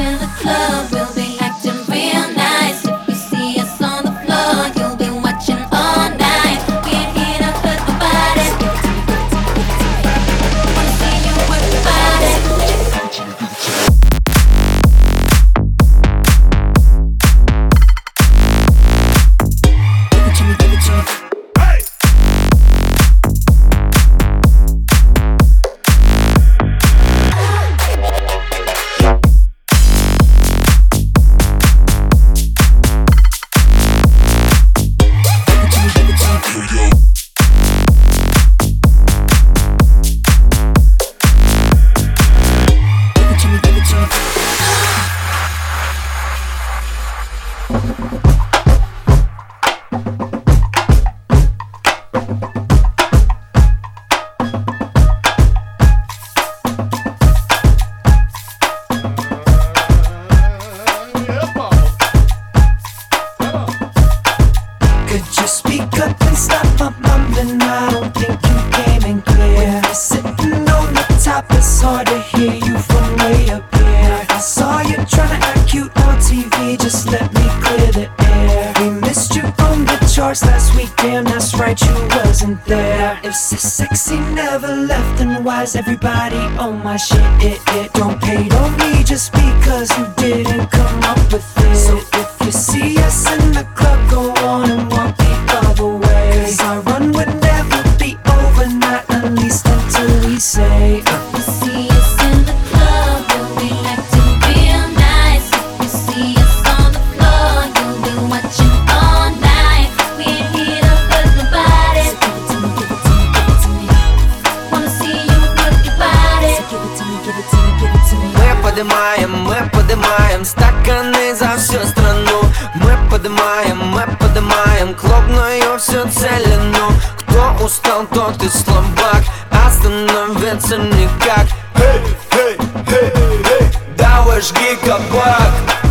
in the club, it's hard to hear you from way up here. I saw you trying to act cute on TV, just let me clear the air. We missed you on the charts last week, damn, that's right, you wasn't there. If sexy never left, then why's everybody on my shit? It, it don't hate on me just because you didn't come up with it. Мы поднимаем, мы поднимаем стаканы за всю страну. Мы поднимаем, мы поднимаем клубную всю целину. Кто устал, тот и слабак, остановиться никак. Эй, эй, эй, эй, давай жги кабак